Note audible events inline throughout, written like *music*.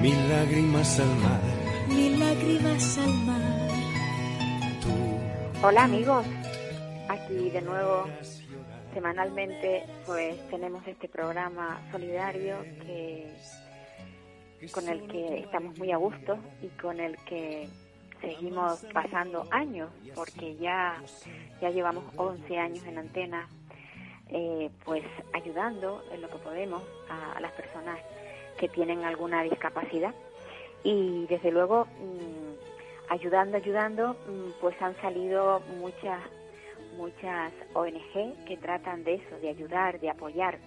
mil lágrimas al mar. mil lágrimas al mar. Tú Hola amigos, aquí de nuevo semanalmente pues tenemos este programa solidario que con el que estamos muy a gusto y con el que seguimos pasando años porque ya ya llevamos 11 años en antena eh, pues ayudando en lo que podemos a, a las personas que tienen alguna discapacidad y desde luego mm, ayudando, ayudando, mm, pues han salido muchas, muchas ONG que tratan de eso, de ayudar, de apoyar.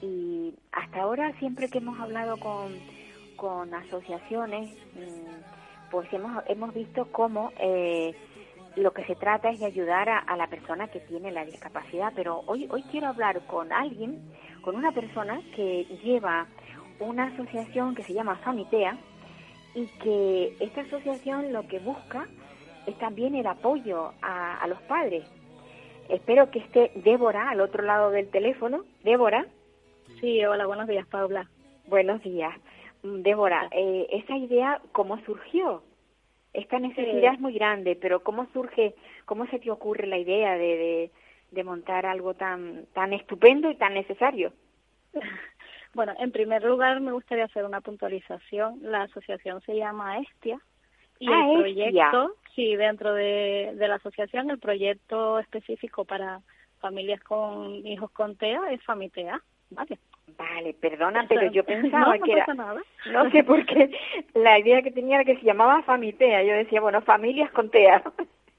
Y hasta ahora, siempre que hemos hablado con, con asociaciones, mm, pues hemos, hemos visto cómo eh, lo que se trata es de ayudar a, a la persona que tiene la discapacidad. Pero hoy, hoy quiero hablar con alguien, con una persona que lleva una asociación que se llama Famitea, y que esta asociación lo que busca es también el apoyo a, a los padres. Espero que esté Débora al otro lado del teléfono. Débora, Sí, hola, buenos días, Paula. buenos días. Débora, eh, esa idea, ¿cómo surgió? Esta necesidad Eh. es muy grande, pero ¿cómo surge, cómo se te ocurre la idea de, de, de montar algo tan, tan estupendo y tan necesario? *laughs* Bueno, en primer lugar me gustaría hacer una puntualización. La asociación se llama Estia y Ah, el Estia. proyecto, sí, dentro de, de la asociación, el proyecto específico para familias con hijos con TEA es Famitea, ¿vale? Vale, perdona, pero yo pensaba *laughs* no, no que era... pasa nada. No sé por qué la idea que tenía era que se llamaba Famitea. Yo decía, bueno, familias con TEA.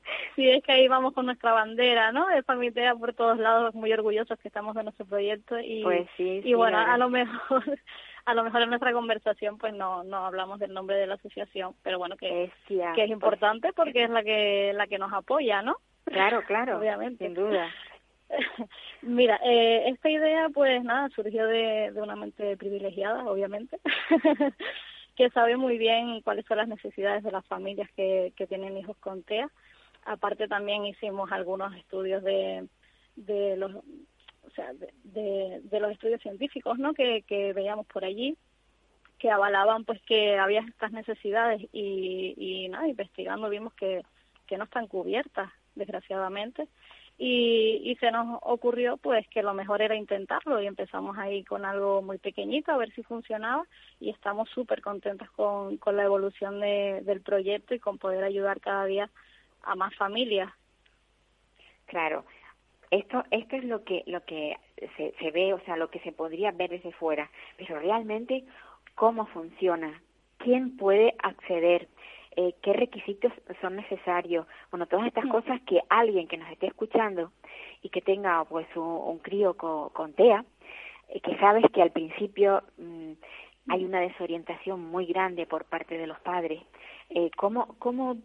*laughs* Sí, es que ahí vamos con nuestra bandera, ¿no? De Famitea por todos lados, muy orgullosos que estamos de nuestro proyecto y, Pues sí, y sí, bueno, a lo mejor *laughs* a lo mejor en nuestra conversación pues no no hablamos del nombre de la asociación, pero bueno que Estia, que es pues, importante porque es la que la que nos apoya, ¿no? Claro, *laughs* claro, Obviamente. sin duda. Mira, eh, esta idea pues nada, surgió de, de una mente privilegiada, obviamente, que sabe muy bien cuáles son las necesidades de las familias que, que tienen hijos con TEA. Aparte también hicimos algunos estudios de, de los estudios científicos, ¿no? Que, veíamos por allí que avalaban pues que había estas necesidades y, nada, investigando vimos que, no están cubiertas, desgraciadamente y, y se nos ocurrió pues que lo mejor era intentarlo y empezamos ahí con algo muy pequeñito a ver si funcionaba y estamos súper contentos con, con la evolución de, del proyecto y con poder ayudar cada día a más familias. Claro. Esto, esto es lo que, lo que se, se ve, o sea, lo que se podría ver desde fuera. Pero realmente, ¿cómo funciona? ¿Quién puede acceder? Eh, ¿Qué requisitos son necesarios? Bueno, todas estas cosas que alguien que nos esté escuchando y que tenga pues un, un crío con, con TEA, eh, que sabes que al principio mm, hay una desorientación muy grande por parte de los padres. Eh, ¿cómo, ¿Cómo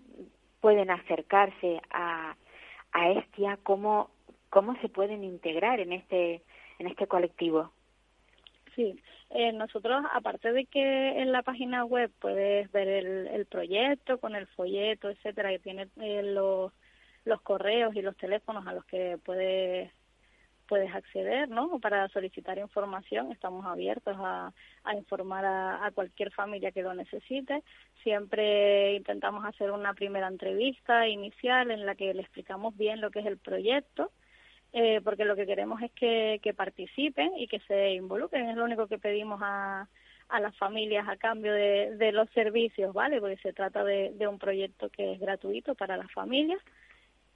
pueden acercarse a, a Estia? ¿Cómo, ¿Cómo se pueden integrar en este, en este colectivo? Sí, eh, nosotros, aparte de que en la página web puedes ver el, el proyecto con el folleto, etcétera, que tiene eh, los, los correos y los teléfonos a los que puedes puedes acceder, ¿no? Para solicitar información, estamos abiertos a, informar a, cualquier familia que lo necesite. Siempre intentamos hacer una primera entrevista inicial en la que le explicamos bien lo que es el proyecto, eh, porque lo que queremos es que, que participen y que se involucren, es lo único que pedimos a, a las familias a cambio de, de los servicios, ¿vale? Porque se trata de, de un proyecto que es gratuito para las familias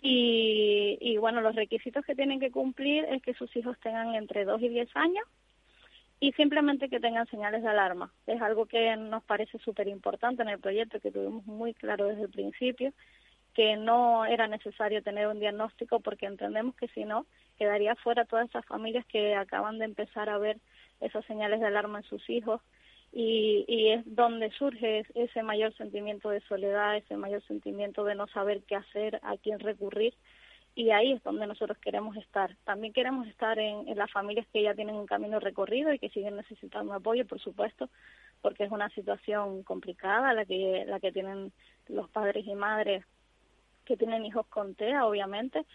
y, bueno, los requisitos que tienen que cumplir es que sus hijos tengan entre 2 y 10 años y simplemente que tengan señales de alarma. Es algo que nos parece súper importante en el proyecto, que tuvimos muy claro desde el principio, que no era necesario tener un diagnóstico porque entendemos que si no, quedaría fuera todas esas familias que acaban de empezar a ver esas señales de alarma en sus hijos y, y es donde surge ese mayor sentimiento de soledad, ese mayor sentimiento de no saber qué hacer, a quién recurrir y ahí es donde nosotros queremos estar. También queremos estar en, las familias que ya tienen un camino recorrido y que siguen necesitando apoyo, por supuesto, porque es una situación complicada la que la que tienen los padres y madres que tienen hijos con TEA, obviamente,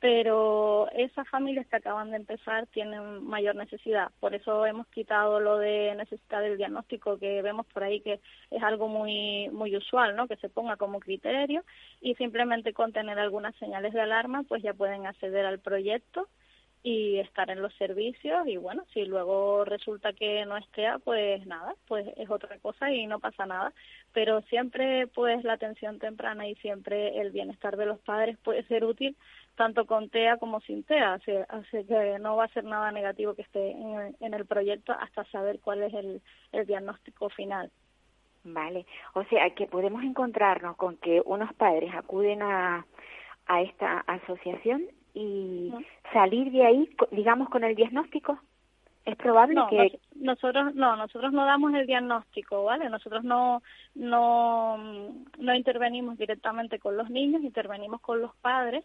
pero esas familias que acaban de empezar tienen mayor necesidad. Por eso hemos quitado lo de necesitar el diagnóstico que vemos por ahí que es algo muy muy usual, ¿no? Que se ponga como criterio y simplemente con tener algunas señales de alarma, pues ya pueden acceder al proyecto y estar en los servicios y bueno, si luego resulta que no esté, pues nada, pues es otra cosa y no pasa nada, pero siempre pues la atención temprana y siempre el bienestar de los padres puede ser útil tanto con TEA como sin TEA, así, que no va a ser nada negativo que esté en el, proyecto hasta saber cuál es el, el diagnóstico final. Vale, o sea que podemos encontrarnos con que unos padres acuden a, a esta asociación y salir de ahí, digamos, con el diagnóstico? ¿Es probable que...? nosotros no, nosotros no damos el diagnóstico, ¿vale? Nosotros no, no, no intervenimos directamente con los niños, intervenimos con los padres.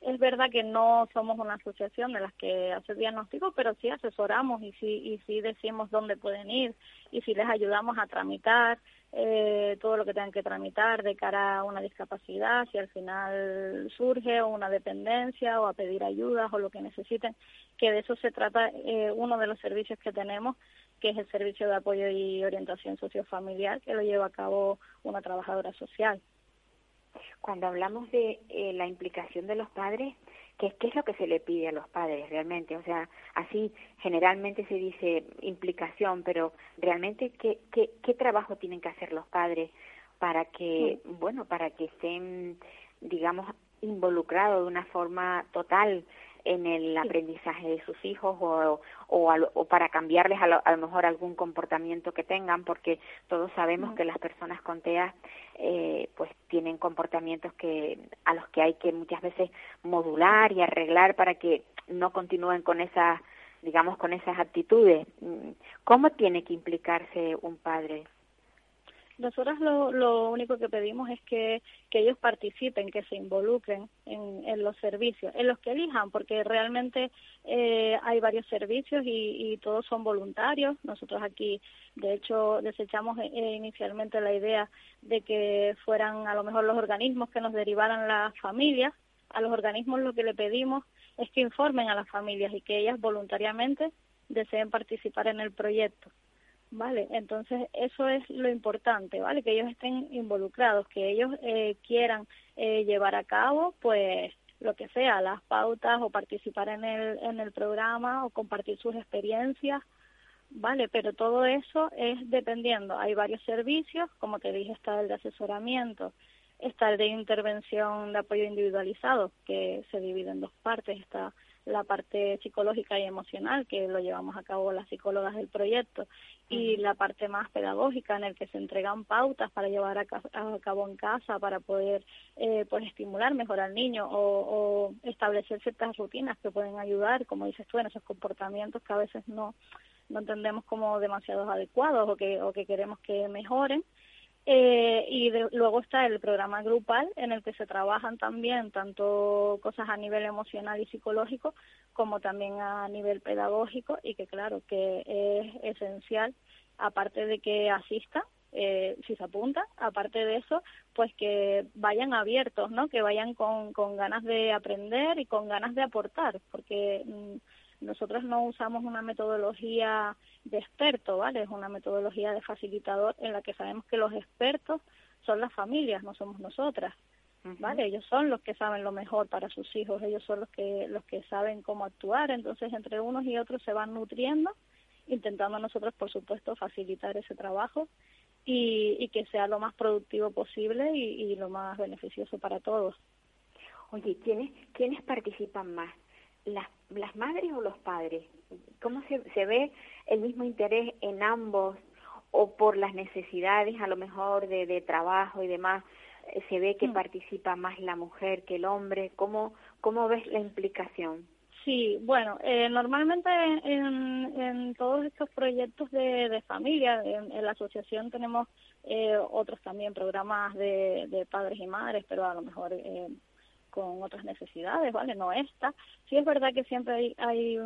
Es verdad que no somos una asociación de las que hace diagnóstico, pero sí asesoramos y sí, y sí decimos dónde pueden ir y si les ayudamos a tramitar eh, todo lo que tengan que tramitar de cara a una discapacidad, si al final surge o una dependencia o a pedir ayudas o lo que necesiten, que de eso se trata eh, uno de los servicios que tenemos, que es el servicio de apoyo y orientación sociofamiliar, que lo lleva a cabo una trabajadora social. Cuando hablamos de eh, la implicación de los padres, ¿Qué, ¿Qué es lo que se le pide a los padres realmente? O sea, así generalmente se dice implicación, pero realmente, ¿qué, qué, qué trabajo tienen que hacer los padres para que, bueno, para que estén, digamos, involucrados de una forma total en el aprendizaje de sus hijos o, o, o para cambiarles a lo, a lo, mejor algún comportamiento que tengan, porque todos sabemos que las personas con TEA eh, pues tienen comportamientos que a los que hay que muchas veces modular y arreglar para que no continúen con esas digamos con esas actitudes. ¿Cómo tiene que implicarse un padre? Nosotros lo, lo único que pedimos es que, ellos participen, que se involucren en, los servicios, en los que elijan, porque realmente eh, hay varios servicios y, y todos son voluntarios. Nosotros aquí, de hecho, desechamos eh, inicialmente la idea de que fueran a lo mejor los organismos que nos derivaran las familias. A los organismos lo que le pedimos es que informen a las familias y que ellas voluntariamente deseen participar en el proyecto. ¿Vale? Entonces, eso es lo importante, ¿vale? Que ellos estén involucrados, que ellos eh, quieran eh, llevar a cabo, pues, lo que sea, las pautas o participar en el, en el programa o compartir sus experiencias, ¿vale? Pero todo eso es dependiendo. Hay varios servicios, como te dije, está el de asesoramiento, está el de intervención de apoyo individualizado, que se divide en dos partes, está la parte psicológica y emocional que lo llevamos a cabo las psicólogas del proyecto y la parte más pedagógica en el que se entregan pautas para llevar a, cabo en casa para poder eh, pues estimular mejor al niño o, o, establecer ciertas rutinas que pueden ayudar como dices tú en esos comportamientos que a veces no no entendemos como demasiados adecuados o que o que queremos que mejoren eh, y luego está el programa grupal en el que se trabajan también tanto cosas a nivel emocional y psicológico como también a nivel pedagógico y que claro que es esencial aparte de que asistan eh, si se apuntan, aparte de eso, pues que vayan abiertos, ¿no? Que vayan con, con ganas de aprender y con ganas de aportar, porque mm, nosotros no usamos una metodología de experto, ¿vale? Es una metodología de facilitador en la que sabemos que los expertos son las familias, no somos nosotras. ¿Vale? Ellos son los que saben lo mejor para sus hijos, ellos son los que los que saben cómo actuar, entonces entre unos y otros se van nutriendo, intentando nosotros, por supuesto, facilitar ese trabajo y, y que sea lo más productivo posible y, y lo más beneficioso para todos. Oye, ¿quiénes, ¿quiénes participan más? Las, las madres o los padres? ¿Cómo se, se ve el mismo interés en ambos o por las necesidades a lo mejor de, de trabajo y demás? ¿Se ve que mm. participa más la mujer que el hombre? ¿Cómo, cómo ves la implicación? Sí, bueno, eh, normalmente en, en, todos estos proyectos de, de familia, en, la asociación tenemos eh, otros también programas de, de, padres y madres, pero a lo mejor eh, con otras necesidades, ¿vale? No esta. Sí es verdad que siempre hay, hay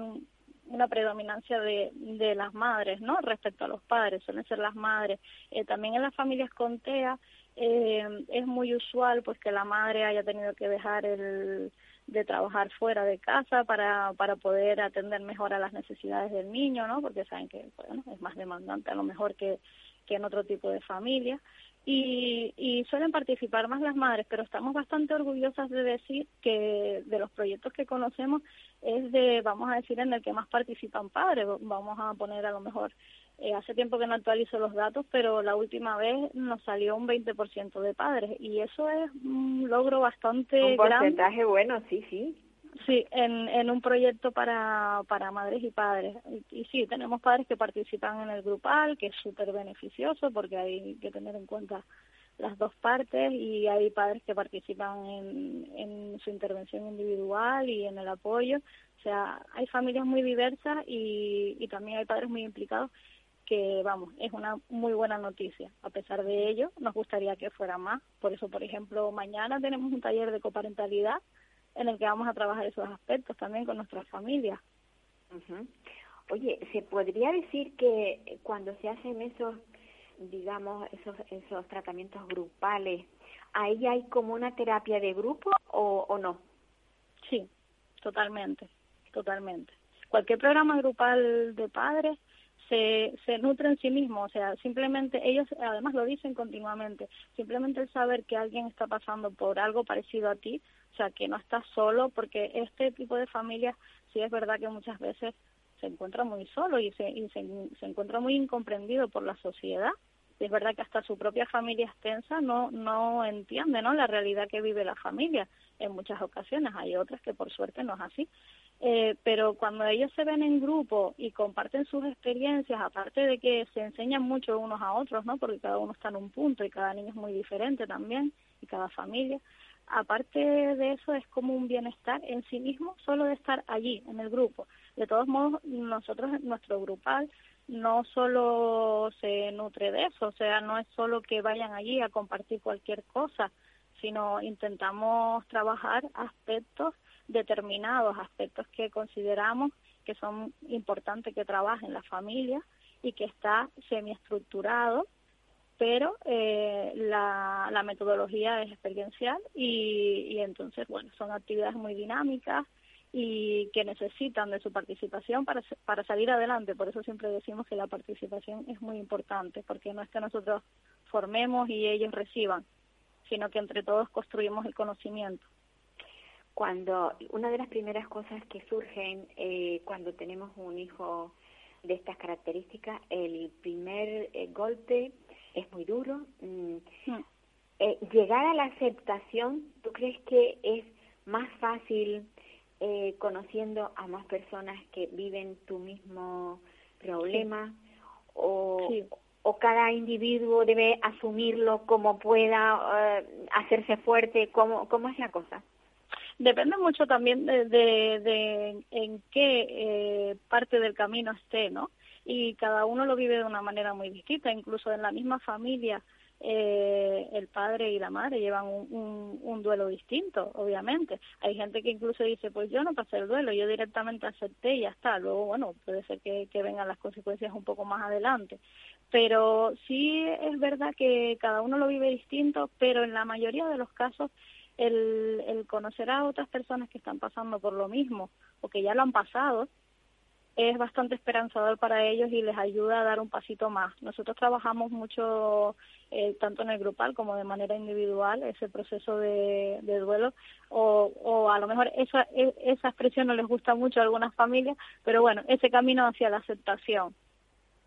una predominancia de, las madres, ¿no? Respecto a los padres, suelen ser las madres. Eh, también en las familias con TEA eh, es muy usual pues que la madre haya tenido que dejar el de trabajar fuera de casa para, poder atender mejor a las necesidades del niño, ¿no? Porque saben que es más demandante a lo mejor que, que en otro tipo de familia. Y, y suelen participar más las madres, pero estamos bastante orgullosas de decir que de los proyectos que conocemos es de, vamos a decir, en el que más participan padres. Vamos a poner a lo mejor eh, hace tiempo que no actualizo los datos, pero la última vez nos salió un 20% de padres y eso es un logro bastante un porcentaje bueno, sí, sí. Sí, en, en un proyecto para, para madres y padres. Y, sí, tenemos padres que participan en el grupal, que es súper beneficioso porque hay que tener en cuenta las dos partes y hay padres que participan en, su intervención individual y en el apoyo. O sea, hay familias muy diversas y también hay padres muy implicados que vamos, es una muy buena noticia. A pesar de ello, nos gustaría que fuera más. Por eso, por ejemplo, mañana tenemos un taller de coparentalidad en el que vamos a trabajar esos aspectos también con nuestras familias. Oye, ¿se podría decir que cuando se hacen esos, digamos, esos, esos tratamientos grupales, ahí hay como una terapia de grupo o, o no? Sí, totalmente, totalmente. Cualquier programa grupal de padres se, se nutre en sí mismo, o sea, simplemente ellos además lo dicen continuamente, simplemente el saber que alguien está pasando por algo parecido a ti, o sea, que no estás solo, porque este tipo de familias sí es verdad que muchas veces se encuentra muy solo y se, y se, encuentra muy incomprendido por la sociedad. es verdad que hasta su propia familia extensa no, no entiende ¿no? la realidad que vive la familia en muchas ocasiones. Hay otras que por suerte no es así. Eh, pero cuando ellos se ven en grupo y comparten sus experiencias, aparte de que se enseñan mucho unos a otros, ¿no? Porque cada uno está en un punto y cada niño es muy diferente también y cada familia. Aparte de eso es como un bienestar en sí mismo solo de estar allí en el grupo. De todos modos, nosotros nuestro grupal no solo se nutre de eso, o sea, no es solo que vayan allí a compartir cualquier cosa, sino intentamos trabajar aspectos determinados aspectos que consideramos que son importantes que trabajen la familia y que está semiestructurado, pero eh, la, metodología es experiencial y, y entonces, bueno, son actividades muy dinámicas y que necesitan de su participación para, para salir adelante. Por eso siempre decimos que la participación es muy importante, porque no es que nosotros formemos y ellos reciban, sino que entre todos construimos el conocimiento cuando una de las primeras cosas que surgen eh, cuando tenemos un hijo de estas características, el primer eh, golpe es muy duro. Mm, mm. Eh, llegar a la aceptación, ¿tú crees que es más fácil eh, conociendo a más personas que viven tu mismo problema? O, o cada individuo debe asumirlo como pueda, hacerse fuerte? ¿Cómo, ¿Cómo es la cosa? Depende mucho también de, de, en qué eh, parte del camino esté, ¿no? Y cada uno lo vive de una manera muy distinta, incluso en la misma familia. Eh, el padre y la madre llevan un, un, duelo distinto, obviamente. Hay gente que incluso dice, pues yo no pasé el duelo, yo directamente acepté y ya está. Luego, bueno, puede ser que, que vengan las consecuencias un poco más adelante. Pero sí es verdad que cada uno lo vive distinto, pero en la mayoría de los casos el, el conocer a otras personas que están pasando por lo mismo o que ya lo han pasado es bastante esperanzador para ellos y les ayuda a dar un pasito más. Nosotros trabajamos mucho, eh, tanto en el grupal como de manera individual, ese proceso de, duelo, o, o a lo mejor esa, e, esa expresión no les gusta mucho a algunas familias, pero bueno, ese camino hacia la aceptación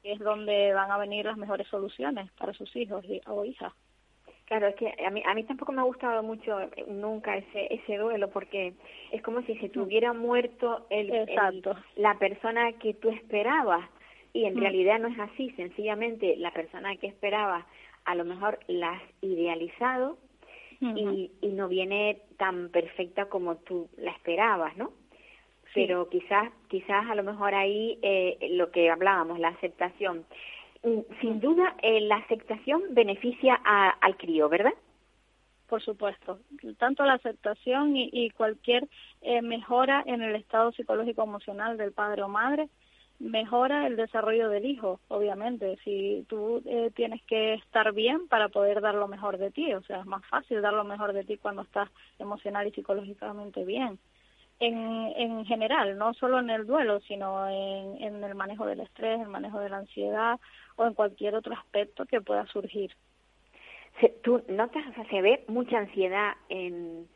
es donde van a venir las mejores soluciones para sus hijos o hijas. Claro, es que a mí, a mí tampoco me ha gustado mucho eh, nunca ese, ese duelo porque es como si se tuviera muerto el, la persona que tú esperabas y en mm. realidad no es así, sencillamente la persona que esperabas a lo mejor la has idealizado y, y no viene tan perfecta como tú la esperabas, ¿no? pero quizás, quizás a lo mejor ahí eh, lo que hablábamos, la aceptación. Mm, sin duda, eh, la aceptación beneficia al crío, ¿verdad? Por supuesto, tanto la aceptación y, cualquier eh, mejora en el estado psicológico emocional del padre o madre mejora el desarrollo del hijo, obviamente. Si tú tienes que estar bien para poder dar lo mejor de ti, o sea, es más fácil dar lo mejor de ti cuando estás emocional y psicológicamente bien en, en general, no solo en el duelo, sino en, en el manejo del estrés, el manejo de la ansiedad o en cualquier otro aspecto que pueda surgir. ¿Tú notas, o sea, se ve mucha ansiedad en,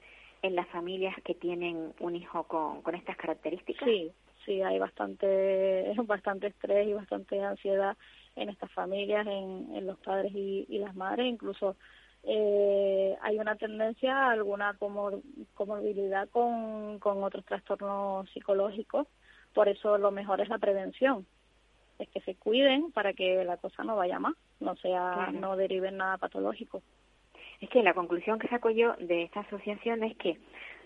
en las familias que tienen un hijo con, con estas características? Sí, sí, hay bastante, *laughs* bastante estrés y bastante ansiedad en estas familias, en, en los padres y, y las madres, incluso eh, hay una tendencia a alguna comor comorbilidad con, con otros trastornos psicológicos. Por eso lo mejor es la prevención, es que se cuiden para que la cosa no vaya más, no sea, no derive en nada patológico. Es que la conclusión que saco yo de esta asociación es que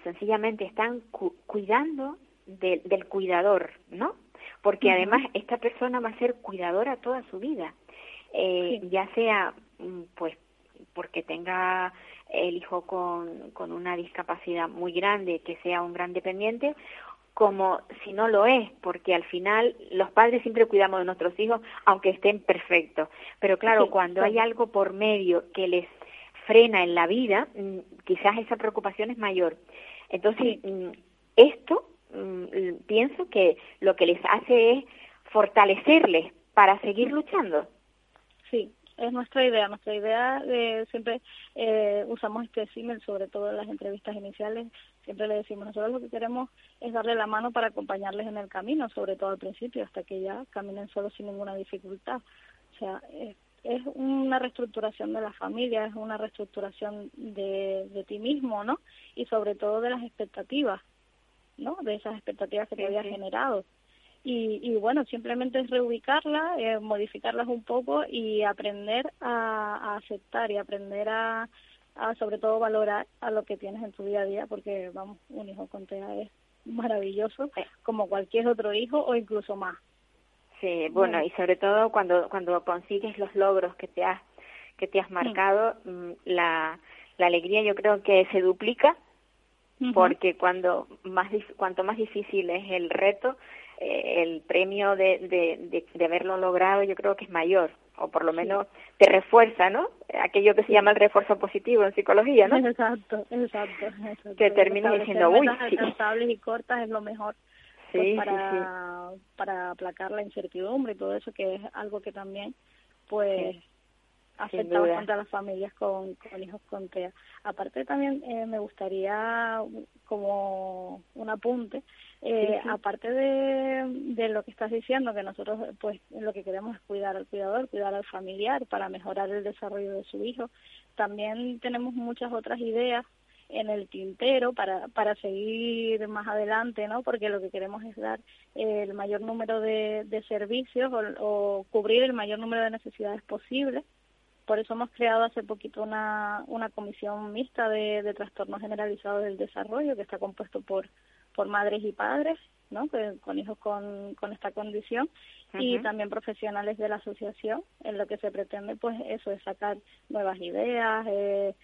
sencillamente están cuidando del cuidador, ¿no? Porque además esta persona va a ser cuidadora toda su vida, eh, ya sea mm, pues porque tenga el hijo con, con una discapacidad muy grande, que sea un gran dependiente, como si no lo es, porque al final los padres siempre cuidamos de nuestros hijos, aunque estén perfectos. Pero claro, cuando hay algo por medio que les frena en la vida, mm, quizás esa preocupación es mayor. Entonces, mm, esto mm, pienso que lo que les hace es fortalecerles para seguir luchando. Sí, es nuestra idea. Nuestra idea de siempre eh, usamos este símil, sobre todo en las entrevistas iniciales, siempre le decimos, nosotros lo que queremos es darle la mano para acompañarles en el camino, sobre todo al principio, hasta que ya caminen solos sin ninguna dificultad. O sea, es, es una reestructuración de la familia, es una reestructuración de, de ti mismo, ¿no? Y sobre todo de las expectativas, ¿no? De esas expectativas que te había generado y, y bueno, simplemente es reubicarla, eh, modificarlas un poco y aprender a, aceptar y aprender a, a, sobre todo, valorar a lo que tienes en tu día a día, porque, vamos, un hijo con TEA es maravilloso, como cualquier otro hijo o incluso más. Sí, bueno, y sobre todo cuando, cuando consigues los logros que te has, que te has marcado, mm, la, la alegría yo creo que se duplica, porque cuando más, cuanto más difícil es el reto, eh, el premio de, de, de, haberlo logrado yo creo que es mayor o por lo menos te refuerza, ¿no? Aquello que se llama el refuerzo positivo en psicología, ¿no? Exacto, exacto. exacto. Que termina diciendo, uy, sí. y cortas es lo mejor pues, para, para aplacar la incertidumbre y todo eso, que es algo que también, pues, afecta bastante a las familias con, con hijos con TEA. Aparte también eh, me gustaría como un apunte, eh, aparte de, de lo que estás diciendo, que nosotros pues lo que queremos es cuidar al cuidador, cuidar al familiar para mejorar el desarrollo de su hijo, también tenemos muchas otras ideas en el tintero para, para seguir más adelante, ¿no? Porque lo que queremos es dar el mayor número de, de servicios o, o cubrir el mayor número de necesidades posibles por eso hemos creado hace poquito una, una comisión mixta de, de trastornos generalizados del desarrollo que está compuesto por, por madres y padres, ¿no? con hijos con, con esta condición y también profesionales de la asociación en lo que se pretende pues eso es sacar nuevas ideas eh,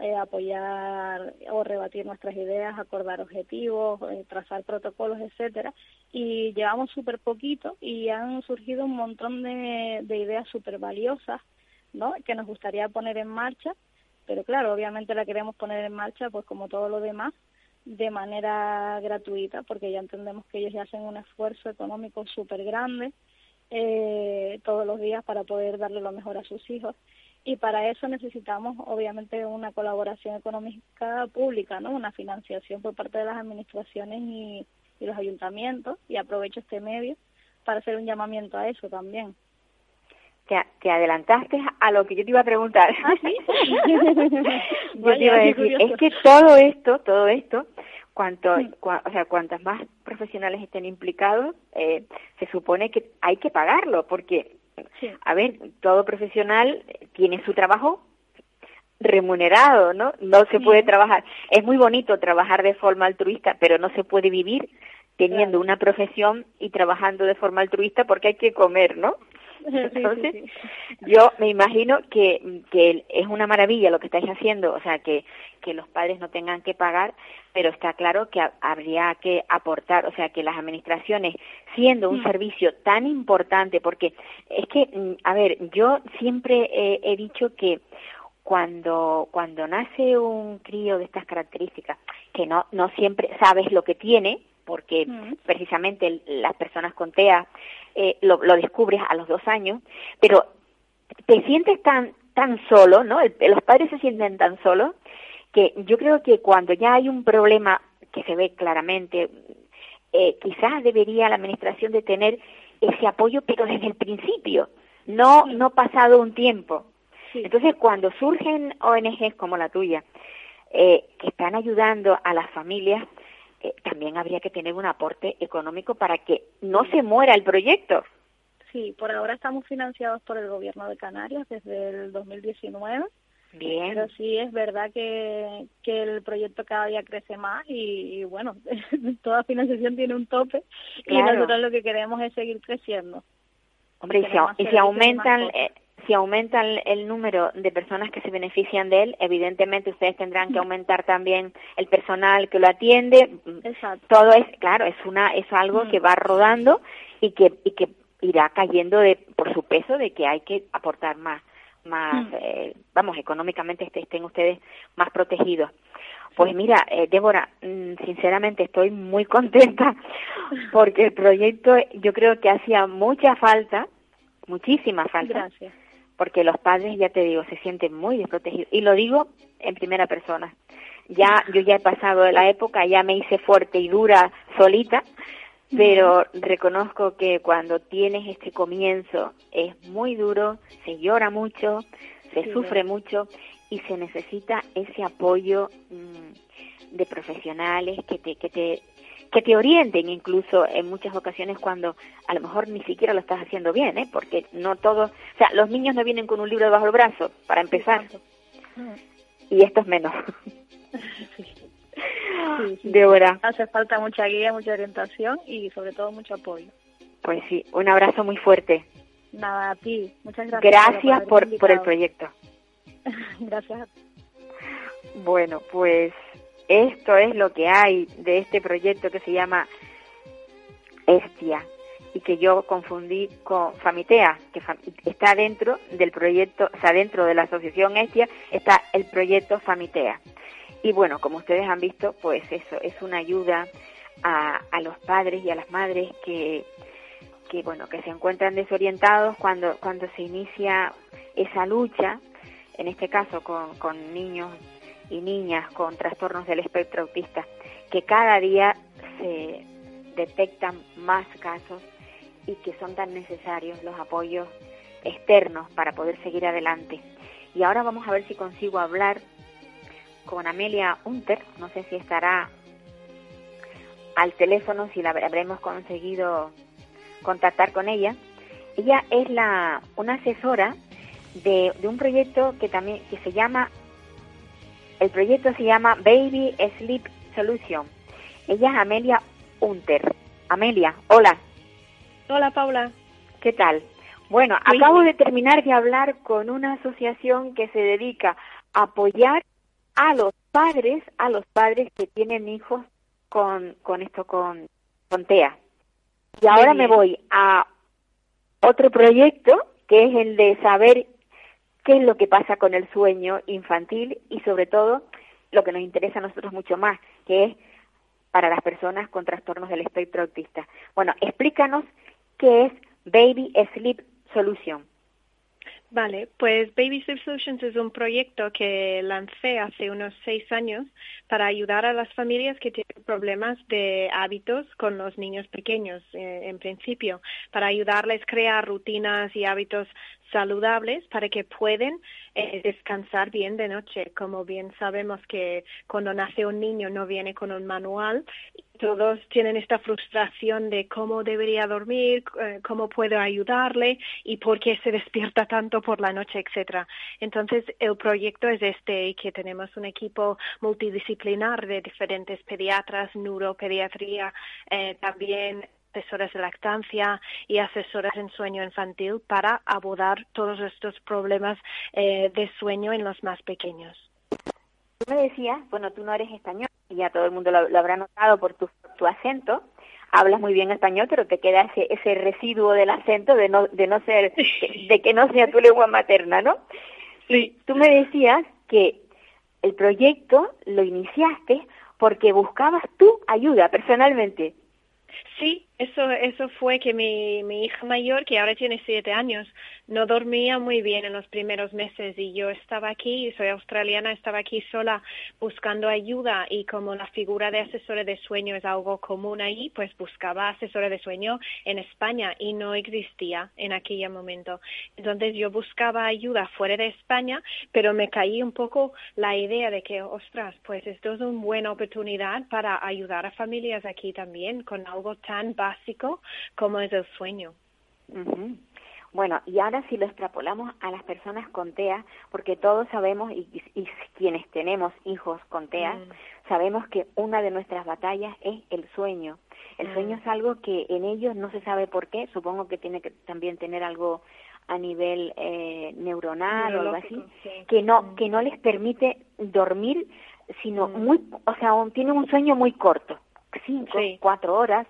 eh, apoyar o rebatir nuestras ideas acordar objetivos eh, trazar protocolos etcétera y llevamos súper poquito y han surgido un montón de, de ideas súper valiosas ¿no? que nos gustaría poner en marcha, pero claro, obviamente la queremos poner en marcha, pues como todo lo demás, de manera gratuita, porque ya entendemos que ellos ya hacen un esfuerzo económico súper grande eh, todos los días para poder darle lo mejor a sus hijos. Y para eso necesitamos, obviamente, una colaboración económica pública, ¿no? Una financiación por parte de las administraciones y, y los ayuntamientos. Y aprovecho este medio para hacer un llamamiento a eso también te, adelantaste a lo que yo te iba a preguntar. ¿Ah, sí? *laughs* *laughs* yo te iba a decir, es que todo esto, todo esto, cuanto, o sea, cuantas más profesionales estén implicados, eh, se supone que hay que pagarlo, porque, a ver, todo profesional tiene su trabajo remunerado, ¿no? No se puede trabajar. Es muy bonito trabajar de forma altruista, pero no se puede vivir teniendo una profesión y trabajando de forma altruista porque hay que comer, ¿no? *laughs* Entonces, yo me imagino que, que es una maravilla lo que estáis haciendo, o sea, que, que los padres no tengan que pagar, pero está claro que habría que aportar, o sea, que las administraciones, siendo un mm. servicio tan importante, porque es que, mm, a ver, yo siempre he dicho que cuando, cuando nace un crío de estas características, que no, no siempre sabes lo que tiene, porque mm. precisamente las personas con TEA eh, lo, lo, descubres a los dos años, pero te sientes tan, tan solo, ¿no? los padres se sienten tan solos que yo creo que cuando ya hay un problema que se ve claramente, eh, quizás debería la administración de tener ese apoyo, pero desde el principio, no, no pasado un tiempo. Entonces, cuando surgen ONGs como la tuya, eh, que están ayudando a las familias, eh, también habría que tener un aporte económico para que no se muera el proyecto. Sí, por ahora estamos financiados por el gobierno de Canarias desde el 2019. Bien. Pero sí es verdad que, que el proyecto cada día crece más y, bueno, *laughs* toda financiación tiene un tope y nosotros lo que queremos es seguir creciendo. Hombre, y si, aumentan, si aumenta el, número de personas que se benefician de él, evidentemente ustedes tendrán que aumentar también el personal que lo atiende. Exacto. Todo es, claro, es una es algo que va rodando y que y que irá cayendo de por su peso de que hay que aportar más más eh, vamos económicamente estén ustedes más protegidos. Pues mira, eh, Débora, mm, sinceramente estoy muy contenta *laughs* porque el proyecto yo creo que hacía mucha falta, muchísima falta. Gracias porque los padres, ya te digo, se sienten muy desprotegidos. Y lo digo en primera persona. Ya, yo ya he pasado de la época, ya me hice fuerte y dura solita, pero reconozco que cuando tienes este comienzo es muy duro, se llora mucho, se sufre mucho y se necesita ese apoyo mm, de profesionales que te, que te que te orienten incluso en muchas ocasiones cuando a lo mejor ni siquiera lo estás haciendo bien, ¿eh? porque no todos, o sea, los niños no vienen con un libro debajo del brazo, para empezar, y esto es menos. *laughs* Sí, Débora. Hace falta mucha guía, mucha orientación y sobre todo mucho apoyo. Pues sí, un abrazo muy fuerte. Nada, a ti. Muchas gracias. Gracias por, por el proyecto. *laughs* gracias. Bueno, pues esto es lo que hay de este proyecto que se llama Estia y que yo confundí con Famitea, que está dentro del proyecto, o sea, dentro de la asociación Estia está el proyecto Famitea. Y bueno, como ustedes han visto, pues eso es una ayuda a, a los padres y a las madres que, que bueno, que se encuentran desorientados cuando, cuando se inicia esa lucha, en este caso con, con niños y niñas con trastornos del espectro autista, que cada día se detectan más casos y que son tan necesarios los apoyos externos para poder seguir adelante. Y ahora vamos a ver si consigo hablar con Amelia Unter, no sé si estará al teléfono, si la habremos conseguido contactar con ella. Ella es la una asesora de, de un proyecto que también que se llama el proyecto se llama Baby Sleep Solution. Ella es Amelia Unter. Amelia, hola. Hola, Paula. ¿Qué tal? Bueno, acabo de terminar de hablar con una asociación que se dedica a apoyar a los padres, a los padres que tienen hijos con, con esto, con, con TEA. Y ahora me voy a otro proyecto que es el de saber qué es lo que pasa con el sueño infantil y sobre todo lo que nos interesa a nosotros mucho más, que es para las personas con trastornos del espectro autista. Bueno, explícanos qué es Baby Sleep Solution. Vale, pues Baby Sleep Solutions es un proyecto que lancé hace unos seis años para ayudar a las familias que tienen problemas de hábitos con los niños pequeños, eh, en principio, para ayudarles a crear rutinas y hábitos saludables para que puedan eh, descansar bien de noche. Como bien sabemos que cuando nace un niño no viene con un manual todos tienen esta frustración de cómo debería dormir, eh, cómo puedo ayudarle y por qué se despierta tanto por la noche, etcétera. Entonces, el proyecto es este, que tenemos un equipo multidisciplinar de diferentes pediatras, neuropediatría, eh, también asesoras de lactancia y asesoras en sueño infantil para abordar todos estos problemas eh, de sueño en los más pequeños. Tú me decías, bueno, tú no eres español, y ya todo el mundo lo, habrá notado por tu, tu, acento, hablas muy bien español, pero te queda ese, ese residuo del acento de no, de no ser, de que no sea tu lengua materna, ¿no? Sí. Tú me decías que el proyecto lo iniciaste porque buscabas tu ayuda personalmente. Sí, eso, eso fue que mi, mi hija mayor, que ahora tiene siete años, no dormía muy bien en los primeros meses y yo estaba aquí, soy australiana, estaba aquí sola buscando ayuda y como la figura de asesora de sueño es algo común ahí, pues buscaba asesora de sueño en España y no existía en aquel momento. Entonces yo buscaba ayuda fuera de España, pero me caí un poco la idea de que, ostras, pues esto es una buena oportunidad para ayudar a familias aquí también con algo tan básico como es el sueño. Bueno, y ahora si lo extrapolamos a las personas con TEA, porque todos sabemos, y, quienes tenemos hijos con TEA, mm. sabemos que una de nuestras batallas es el sueño. El sueño mm. es algo que en ellos no se sabe por qué, supongo que tiene que también tener algo a nivel eh, neuronal o algo así, que no mm. que no les permite dormir, sino muy, o sea, tienen un sueño muy corto, cinco, cuatro horas.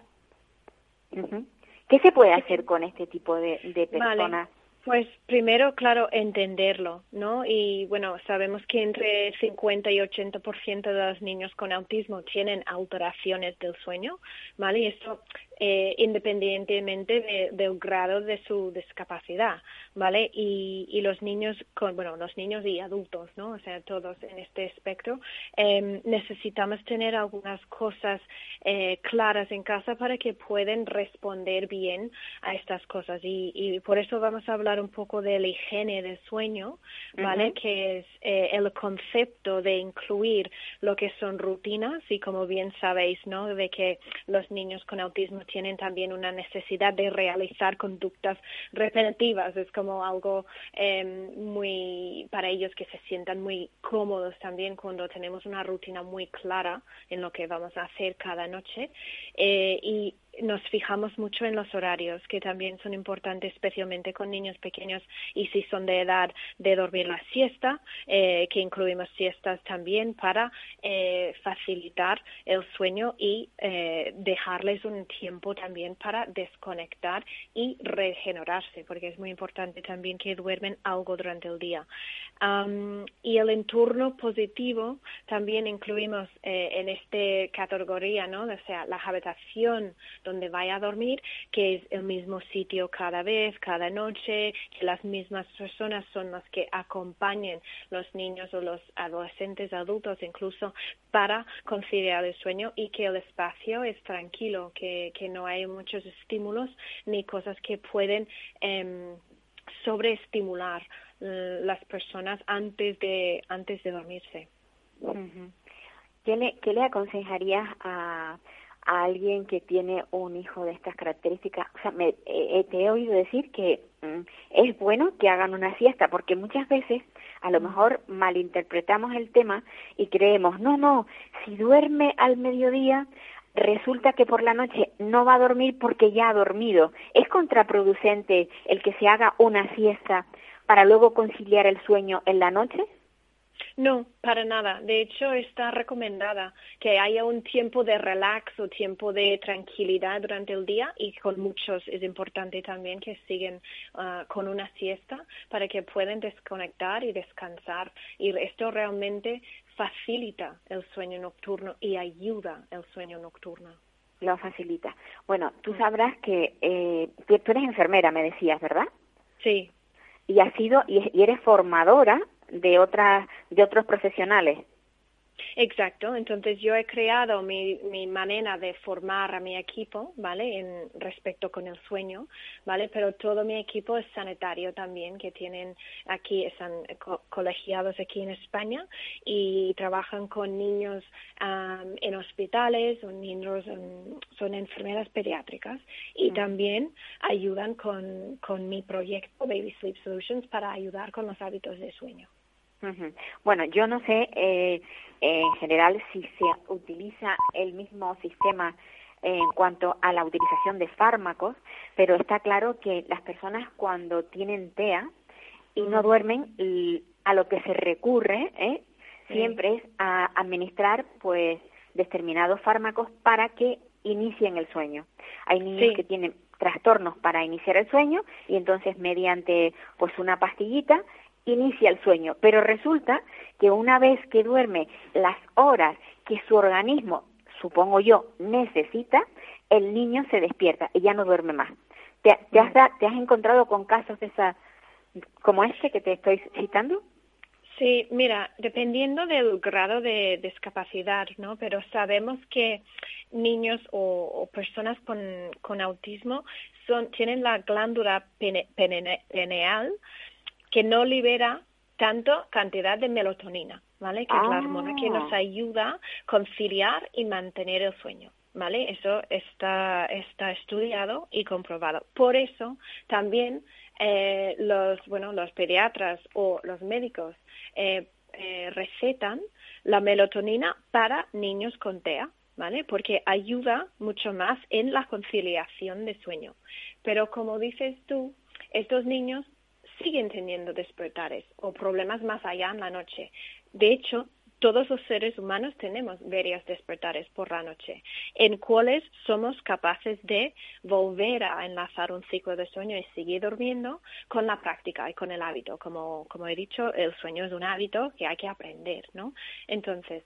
¿Qué se puede hacer con este tipo de, de personas? Pues primero, claro, entenderlo, ¿no? Y bueno, sabemos que entre 50 y 80% de los niños con autismo tienen alteraciones del sueño, ¿vale? Y esto eh, independientemente del grado de su discapacidad, ¿vale? Y, y, los niños, con, bueno, los niños y adultos, ¿no? O sea, todos en este espectro, eh, necesitamos tener algunas cosas eh, claras en casa para que puedan responder bien a estas cosas. Y, y, por eso vamos a hablar un poco de la higiene del sueño, ¿vale? Que es eh, el concepto de incluir lo que son rutinas y como bien sabéis, ¿no? De que los niños con autismo tienen también una necesidad de realizar conductas repetitivas. Es como algo eh, muy para ellos que se sientan muy cómodos también cuando tenemos una rutina muy clara en lo que vamos a hacer cada noche. Eh, y nos fijamos mucho en los horarios, que también son importantes, especialmente con niños pequeños y si son de edad de dormir la siesta, eh, que incluimos siestas también para eh, facilitar el sueño y eh, dejarles un tiempo también para desconectar y regenerarse, porque es muy importante también que duermen algo durante el día. y el entorno positivo también incluimos en esta categoría, ¿no? O sea, la habitación donde vaya a dormir, que es el mismo sitio cada vez, cada noche, que las mismas personas son las que acompañen los niños o los adolescentes, adultos incluso, para conciliar el sueño y que el espacio es tranquilo, que, no hay muchos estímulos ni cosas que pueden eh, sobreestimular eh, las personas antes de antes de dormirse. ¿Qué le, qué le aconsejarías a a alguien que tiene un hijo de estas características. O sea, me, eh, te he oído decir que mm, es bueno que hagan una siesta, porque muchas veces a lo mejor malinterpretamos el tema y creemos, no, no, si duerme al mediodía, resulta que por la noche no va a dormir porque ya ha dormido. ¿Es contraproducente el que se haga una siesta para luego conciliar el sueño en la noche? No, para nada. De hecho, está recomendada que haya un tiempo de relax o tiempo de tranquilidad durante el día y con muchos es importante también que siguen ah, con una siesta para que puedan desconectar y descansar. Y esto realmente facilita el sueño nocturno y ayuda el sueño nocturno. Lo facilita. Bueno, tú mm. sabrás que eh, tú eres enfermera, me decías, ¿verdad? Sí. Y has sido y eres formadora de otras de otros profesionales. Exacto, entonces yo he creado mi, mi manera de formar a mi equipo, ¿vale? En respecto con el sueño, ¿vale? Pero todo mi equipo es sanitario también, que tienen aquí, están colegiados aquí en España y trabajan con niños en hospitales o niños, son enfermeras pediátricas y también ayudan con, con mi proyecto Baby Sleep Solutions para ayudar con los hábitos de sueño. Bueno, yo no sé eh, en general si se utiliza el mismo sistema en cuanto a la utilización de fármacos, pero está claro que las personas cuando tienen TEA y no duermen, a lo que se recurre ¿eh? siempre es a administrar pues determinados fármacos para que inicien el sueño. Hay niños que tienen trastornos para iniciar el sueño y entonces mediante pues una pastillita inicia el sueño, pero resulta que una vez que duerme las horas que su organismo, supongo yo, necesita, el niño se despierta y ya no duerme más. ¿Te, has, te has encontrado con casos de esa, como este que te estoy citando? Sí, mira, dependiendo del grado de discapacidad, ¿no? Pero sabemos que niños o, personas con, con autismo son, tienen la glándula peneal que no libera tanto cantidad de melatonina, ¿vale? Que es la hormona que nos ah. ayuda a conciliar y mantener el sueño. ¿Vale? Eso está, está estudiado y comprobado. Por eso también eh, los, bueno, los pediatras o los médicos eh, eh, recetan la melatonina para niños con TEA, ¿vale? Porque ayuda mucho más en la conciliación de sueño. Pero como dices tú, estos niños siguen teniendo despertares o problemas más allá en la noche. De hecho, todos los seres humanos tenemos varios despertares por la noche, en cuales somos capaces de volver a enlazar un ciclo de sueño y seguir durmiendo con la práctica y con el hábito. Como, como he dicho, el sueño es un hábito que hay que aprender, ¿no? Entonces,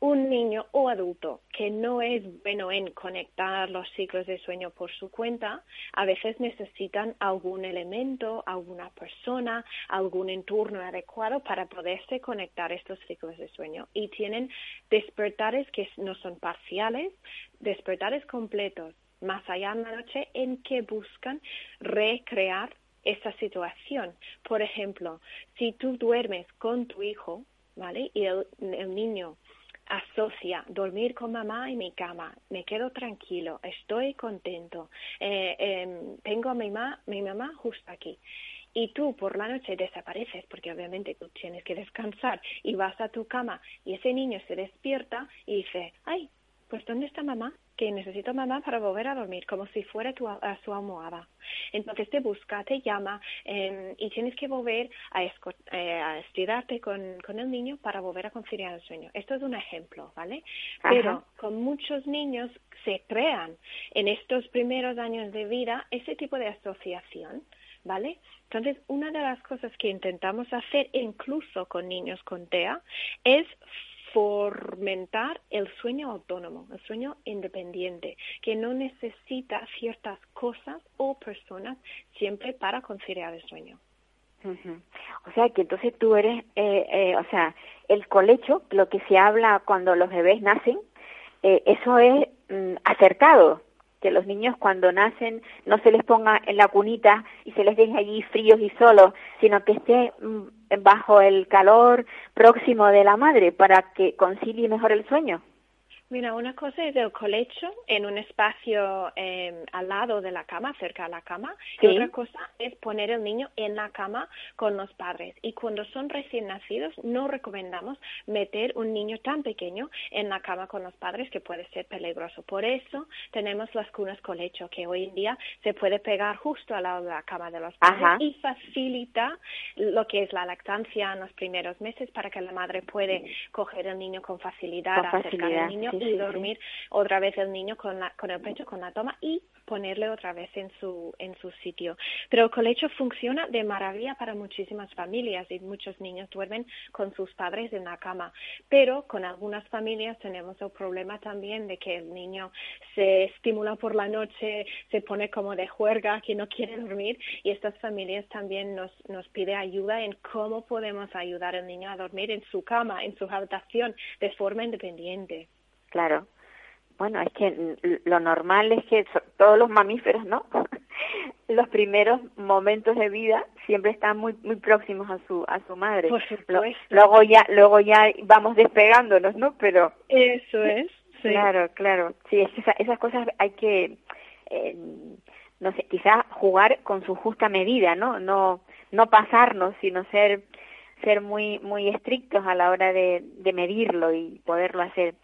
un niño o adulto que no es bueno en conectar los ciclos de sueño por su cuenta, a veces necesitan algún elemento, alguna persona, algún entorno adecuado para poderse conectar estos ciclos de sueño. Y tienen despertares que no son parciales, despertares completos, más allá en la noche, en que buscan recrear esa situación. Por ejemplo, si tú duermes con tu hijo, ¿vale? Y el niño asocia dormir con mamá en mi cama, me quedo tranquilo, estoy contento, eh, em, tengo a mi, mi mamá justo aquí. Y tú por la noche desapareces porque obviamente tú tienes que descansar y vas a tu cama y ese niño se despierta y dice, ay, pues ¿dónde está mamá? Que necesito mamá para volver a dormir, como si fuera tu, a su almohada. Entonces te busca, te llama em, y tienes que volver a, eh, estirarte con, el niño para volver a conciliar el sueño. Esto es un ejemplo, ¿vale? Pero con muchos niños se crean en estos primeros años de vida ese tipo de asociación. ¿Vale? Entonces, una de las cosas que intentamos hacer incluso con niños con TEA es fomentar el sueño autónomo, el sueño independiente, que no necesita ciertas cosas o personas siempre para conciliar el sueño. O sea que entonces tú eres, eh, eh, o sea, el colecho, lo que se habla cuando los bebés nacen, eh, eso es mm, acertado, que los niños cuando nacen no se les ponga en la cunita y se les deje allí fríos y solos, sino que esté mm, bajo el calor próximo de la madre para que concilie mejor el sueño. Mira, una cosa es el colecho en un espacio eh, al lado de la cama, cerca de la cama, y otra cosa es poner el niño en la cama con los padres. Y cuando son recién nacidos, no recomendamos meter un niño tan pequeño en la cama con los padres, que puede ser peligroso. Por eso tenemos las cunas colecho, que hoy en día se puede pegar justo al lado de la cama de los padres y facilita lo que es la lactancia en los primeros meses para que la madre puede coger el niño con facilidad, acercar al niño y dormir otra vez el niño con, la, con el pecho, con la toma y ponerle otra vez en su, en su sitio. Pero el colecho funciona de maravilla para muchísimas familias y muchos niños duermen con sus padres en la cama. Pero con algunas familias tenemos el problema también de que el niño se estimula por la noche, se pone como de juerga, que no quiere dormir y estas familias también nos, nos pide ayuda en cómo podemos ayudar al niño a dormir en su cama, en su habitación, de forma independiente. Claro, bueno, es que lo normal es que todos los mamíferos, ¿no? *laughs* los primeros momentos de vida siempre están muy muy próximos a su a su madre. Por supuesto. luego ya luego ya vamos despegándonos, ¿no? Pero eso es. *laughs* Sí. Claro, claro. Sí, esas cosas hay que eh, no sé, quizás jugar con su justa medida, ¿no? No no pasarnos, sino ser ser muy muy estrictos a la hora de, de medirlo y poderlo hacer.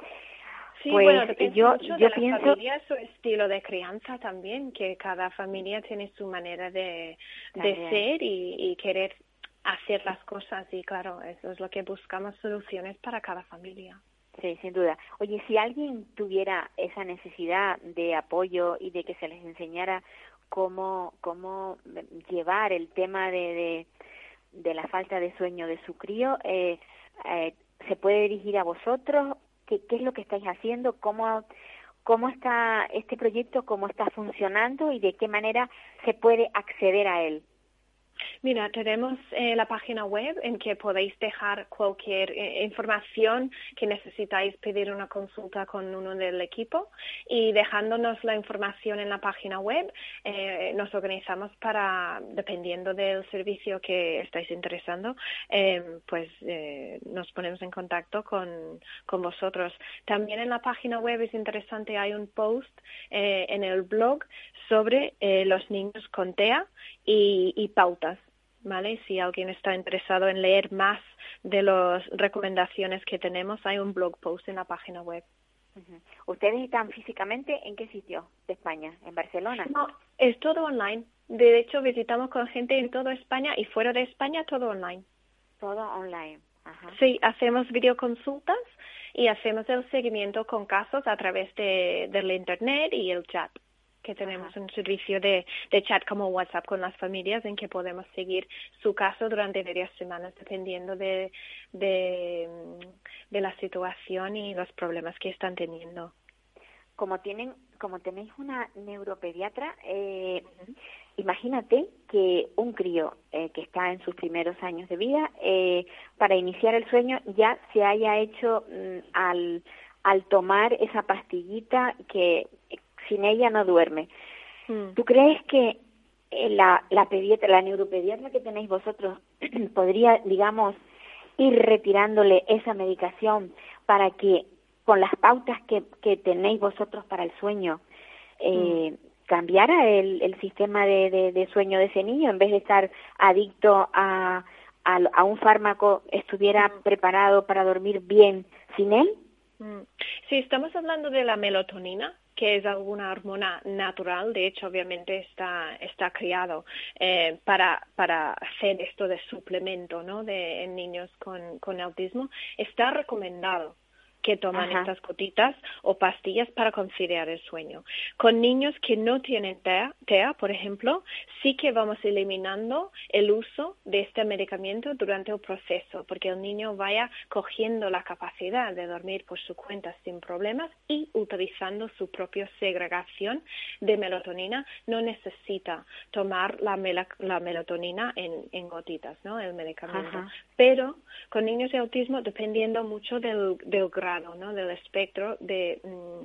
Sí, pues bueno, yo, mucho yo de pienso... familia, su estilo de crianza también, que cada familia tiene su manera de, de ser y, y querer hacer las cosas y claro, eso es lo que buscamos soluciones para cada familia. Sí, sin duda. Oye, si alguien tuviera esa necesidad de apoyo y de que se les enseñara cómo, cómo llevar el tema de, de, de la falta de sueño de su crío, eh, eh, ¿se puede dirigir a vosotros qué, qué es lo que estáis haciendo, cómo, cómo está este proyecto, cómo está funcionando y de qué manera se puede acceder a él. Mira, tenemos eh, la página web en que podéis dejar cualquier eh, información que necesitáis pedir una consulta con uno del equipo y dejándonos la información en la página web eh, nos organizamos para, dependiendo del servicio que estáis interesando, pues nos ponemos en contacto con, con vosotros. También en la página web es interesante, hay un post en el blog sobre los niños con TEA y pautas ¿vale? Si alguien está interesado en leer más de las recomendaciones que tenemos, hay un blog post en la página web. ¿Ustedes están físicamente en qué sitio de España? ¿En Barcelona? No, es todo online. De hecho, visitamos con gente en toda España y fuera de España todo online. Todo online. Ajá. Sí, hacemos videoconsultas y hacemos el seguimiento con casos a través de, del Internet y el chat que tenemos un servicio de, de chat como WhatsApp con las familias en que podemos seguir su caso durante varias semanas dependiendo de, de, de la situación y los problemas que están teniendo. Como tienen, como tenéis una neuropediatra, eh, imagínate que un crío eh, que está en sus primeros años de vida, eh, para iniciar el sueño ya se haya hecho mm, al, al tomar esa pastillita que sin ella no duerme. Mm. ¿Tú crees que eh, la, la pediatra, la neuropediatra que tenéis vosotros *clears throat* podría, digamos, ir retirándole esa medicación para que con las pautas que, que tenéis vosotros para el sueño, eh, Mm. cambiara el, el sistema de, de, de sueño de ese niño en vez de estar adicto a, a, a un fármaco, estuviera Mm. preparado para dormir bien sin él? Mm. Sí, estamos hablando de la melatonina, que es alguna hormona natural, de hecho obviamente está, está criado eh, para, para hacer esto de suplemento ¿no? de, en niños con, con autismo, está recomendado que toman Ajá. estas gotitas o pastillas para conciliar el sueño. Con niños que no tienen TEA, TEA, por ejemplo, sí que vamos eliminando el uso de este medicamento durante el proceso, porque el niño vaya cogiendo la capacidad de dormir por su cuenta sin problemas y utilizando su propia segregación de melatonina, no necesita tomar la, mela- la melatonina en, en gotitas, ¿no? El medicamento. Ajá. Pero con niños de autismo, dependiendo mucho del, del grado, ¿no? Del espectro, de mm,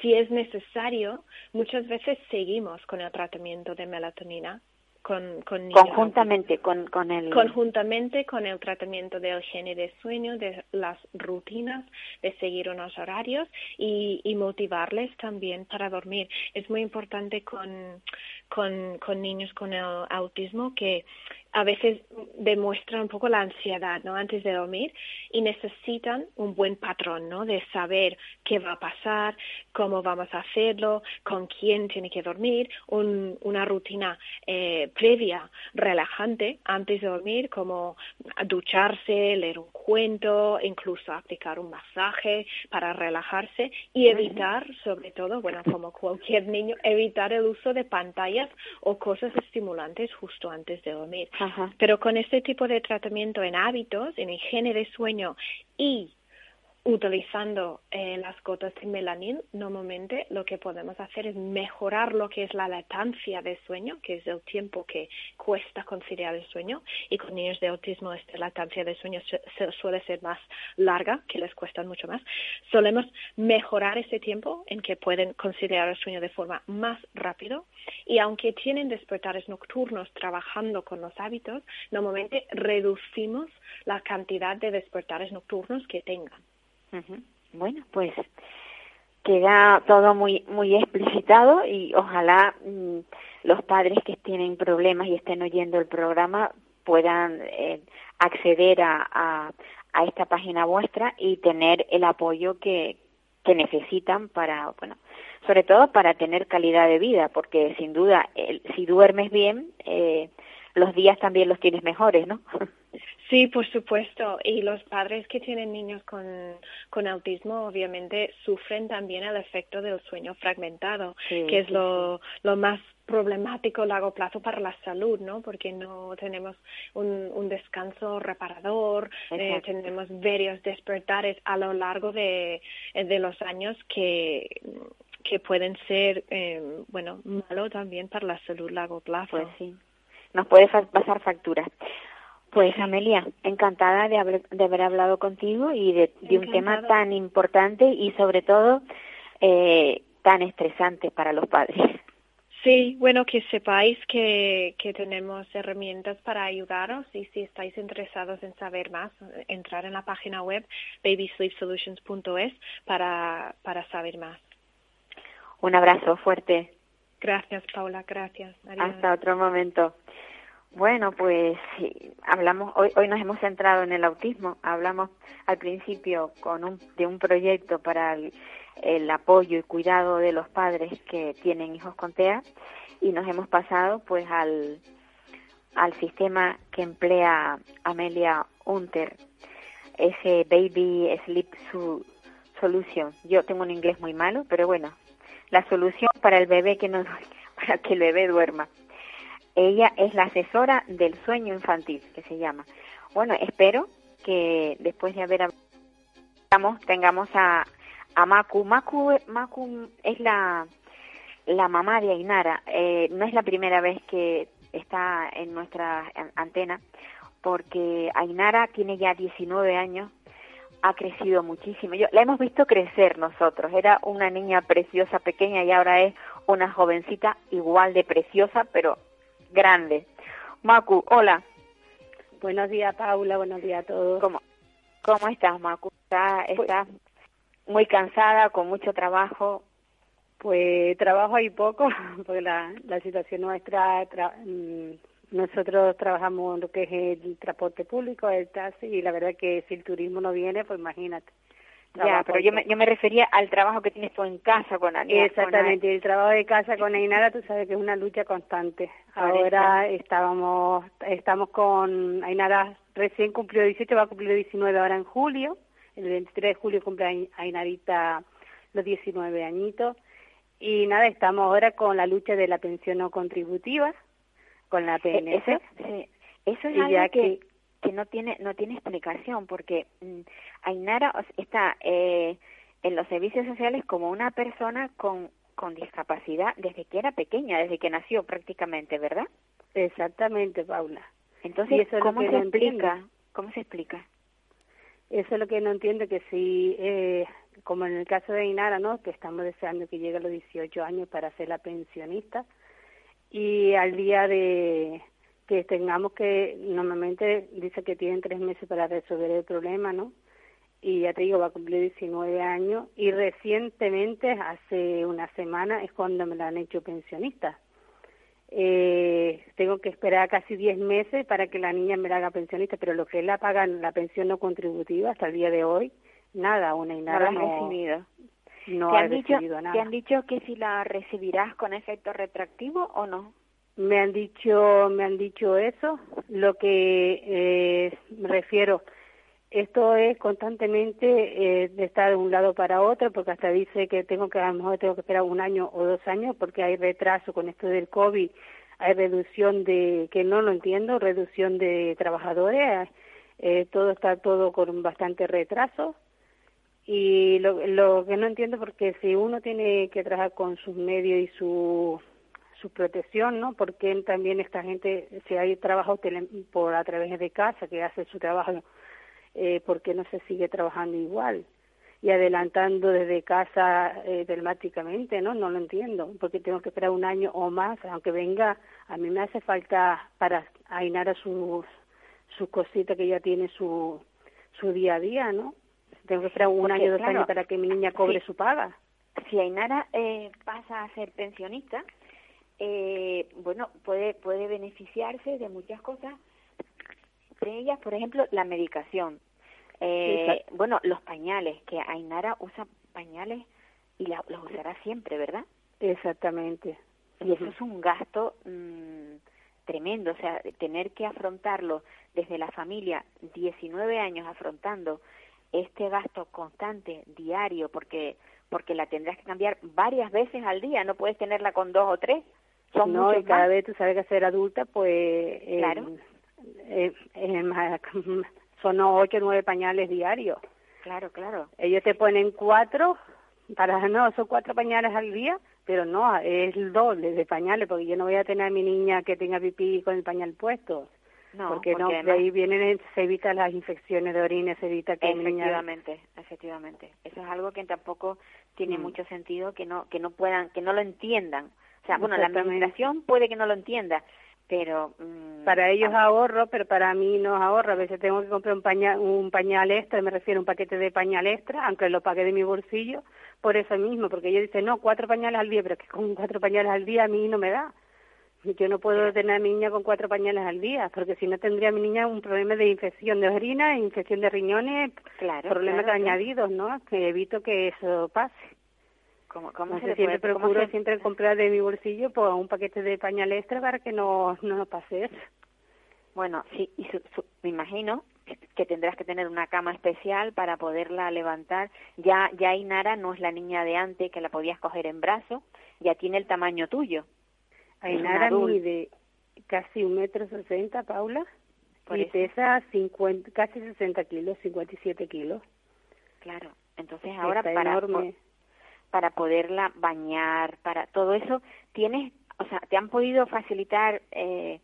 si es necesario, muchas veces seguimos con el tratamiento de melatonina con, con niños Conjuntamente con, con el... conjuntamente con el tratamiento del higiene de sueño, de las rutinas, de seguir unos horarios y, y motivarles también para dormir. Es muy importante con, con, con niños con el autismo que a veces demuestran un poco la ansiedad, ¿no? Antes de dormir y necesitan un buen patrón, ¿no? De saber qué va a pasar, cómo vamos a hacerlo, con quién tiene que dormir, una rutina eh, previa, relajante antes de dormir, como ducharse, leer un cuento, incluso aplicar un masaje para relajarse y evitar, sobre todo, bueno, como cualquier niño, evitar el uso de pantallas o cosas estimulantes justo antes de dormir. Pero con este tipo de tratamiento en hábitos, en higiene de sueño y utilizando eh, las gotas de melanin, normalmente lo que podemos hacer es mejorar lo que es la latancia de sueño, que es el tiempo que cuesta conciliar el sueño, y con niños de autismo esta latancia de sueño suele ser más larga, que les cuesta mucho más. Solemos mejorar ese tiempo en que pueden conciliar el sueño de forma más rápido, y aunque tienen despertares nocturnos trabajando con los hábitos, normalmente reducimos la cantidad de despertares nocturnos que tengan. Bueno, pues queda todo muy muy explicitado y ojalá mm, los padres que tienen problemas y estén oyendo el programa puedan eh, acceder a, a, a, esta página vuestra y tener el apoyo que, que necesitan para, bueno, sobre todo para tener calidad de vida, porque sin duda, si duermes bien, eh, los días también los tienes mejores, ¿no? *laughs* Sí, por supuesto. Y los padres que tienen niños con, con autismo obviamente sufren también el efecto del sueño fragmentado, que es lo, lo más problemático a largo plazo para la salud, ¿no? Porque no tenemos un, un descanso reparador, eh, tenemos varios despertares a lo largo de, de los años que que pueden ser, eh, bueno, malo también para la salud a largo plazo. Pues sí, nos puede pasar facturas. Pues Amelia, encantada de haber, de haber hablado contigo y de, un tema tan importante y sobre todo eh, tan estresante para los padres. Sí, bueno, que sepáis que, que tenemos herramientas para ayudaros y si estáis interesados en saber más, entrar en la página web babysleepsolutions.es para, para saber más. Un abrazo fuerte. Gracias, Paula, gracias. Hasta otro momento. Bueno, pues hablamos hoy hoy nos hemos centrado en el autismo. Hablamos al principio con un, de un proyecto para el, apoyo y cuidado de los padres que tienen hijos con TEA y nos hemos pasado pues al al sistema que emplea Amelia Unter, ese Baby Sleep Solution. Yo tengo un inglés muy malo, pero bueno, la solución para el bebé que no *laughs* para que el bebé duerma. Ella es la asesora del sueño infantil, que se llama. Bueno, espero que después de haber hablado, tengamos a, a Maku. Maku. Maku es la, la mamá de Ainara. Eh, no es la primera vez que está en nuestra antena, porque Ainara tiene ya 19 años, ha crecido muchísimo. Yo, la hemos visto crecer nosotros. Era una niña preciosa, pequeña, y ahora es una jovencita igual de preciosa, pero grande. Macu, hola. Buenos días, Paula. Buenos días a todos. ¿Cómo, cómo estás, Macu? ¿Estás, pues estás muy cansada, con mucho trabajo? Pues trabajo ahí poco, *laughs* porque la, la situación nuestra, mm, nosotros trabajamos en lo que es el transporte público, el taxi, y la verdad que si el turismo no viene, pues imagínate. Ya, pero yo me, yo me refería al trabajo que tienes tú en casa con Ainara. Exactamente, el trabajo de casa con Ainara, tú sabes que es una lucha constante. Ahora estábamos, estamos con Ainara, recién cumplió 18, va a cumplir 19 ahora en julio. El 23 de julio cumple Ainarita los 19 añitos. Y nada, estamos ahora con la lucha de la pensión no contributiva, con la PNC. Eso, sí. Eso es algo que que no tiene no tiene explicación porque mm, Ainara está eh, en los servicios sociales como una persona con con discapacidad desde que era pequeña, desde que nació prácticamente, ¿verdad? Exactamente, Paula. Entonces, ¿cómo se explica? ¿Cómo se explica? Eso es lo que no entiendo, que si, eh, como en el caso de Ainara, ¿no? Que estamos deseando que llegue a los 18 años para ser la pensionista, y al día de, que tengamos que, normalmente dice que tienen tres meses para resolver el problema, ¿no? Y ya te digo, va a cumplir 19 años y recientemente, hace una semana, es cuando me la han hecho pensionista. eh, tengo que esperar casi 10 meses para que la niña me la haga pensionista, pero lo que es la pagan la pensión no contributiva hasta el día de hoy, nada, una y nada no, no, recibido. no ¿Te ha han, dicho, recibido nada. ¿Te han dicho que si la recibirás con efecto retroactivo o no? Me han dicho, me han dicho eso. Lo que eh, me refiero, esto es constantemente eh, de estar de un lado para otro, porque hasta dice que tengo que a lo mejor tengo que esperar un año o dos años, porque hay retraso con esto del covid, hay reducción de que no lo entiendo, reducción de trabajadores, eh, todo está todo con bastante retraso y lo, lo que no entiendo porque si uno tiene que trabajar con sus medios y su su protección, ¿no? Porque también esta gente, si hay trabajo tele, por a través de casa que hace su trabajo, eh, ¿por qué no se sigue trabajando igual? Y adelantando desde casa eh, telemáticamente, ¿no? No lo entiendo, porque tengo que esperar un año o más, aunque venga, a mí me hace falta para ainar a sus su cosita que ya tiene su, su día a día, ¿no? Tengo que esperar un Porque, año, dos claro, años para que mi niña cobre sí. su paga. Si Ainara eh, pasa a ser pensionista, eh, bueno, puede, puede beneficiarse de muchas cosas, entre ellas, por ejemplo, la medicación. Eh, bueno, los pañales, que Ainara usa pañales y la- los usará siempre, ¿verdad? Exactamente. Y eso es un gasto mm, tremendo, o sea, tener que afrontarlo desde la familia, 19 años afrontando este gasto constante, diario, porque porque la tendrás que cambiar varias veces al día, no puedes tenerla con dos o tres, son no, y cada más. vez tú sabes que ser adulta, pues eh, Claro. eh, eh, *laughs* son ocho o nueve pañales diarios. Claro, claro. Ellos te ponen cuatro, para no, son cuatro pañales al día, pero no, es el doble de pañales, porque yo no voy a tener a mi niña que tenga pipí con el pañal puesto. No, porque, no, de ahí vienen, se evitan las infecciones de orina, se evita que mi niña... Efectivamente, efectivamente. Eso es algo que tampoco tiene Mm. mucho sentido que no que no puedan, que no lo entiendan. O sea, bueno, la administración puede que no lo entienda, pero mm, Para ellos ahorro, pero para mí no es ahorro. A veces tengo que comprar un pañal, un pañal extra, me refiero a un paquete de pañal extra, aunque lo pague de mi bolsillo, por eso mismo, porque ellos dicen, no, cuatro pañales al día, pero es que con cuatro pañales al día a mí no me da. Yo no puedo tener a mi niña con cuatro pañales al día, porque si no tendría a mi niña un problema de infección de orina, infección de riñones, claro, problemas claro. añadidos, ¿no? Que evito que eso pase. ¿Cómo, cómo se Entonces le siempre puede- procuro se- siempre comprar de mi bolsillo pues, un paquete de pañal extra para que no, no nos pase eso. Bueno, sí, y su- su- me imagino que tendrás que tener una cama especial para poderla levantar. Ya, ya Inara no es la niña de antes que la podías coger en brazo, ya tiene el tamaño tuyo. Ainara mide casi un metro sesenta, Paula, Por y eso. pesa 50, casi 60 kilos, 57 kilos. Claro. Entonces ahora Está para enorme. Para poderla bañar, para todo eso, tienes, o sea, te han podido facilitar eh,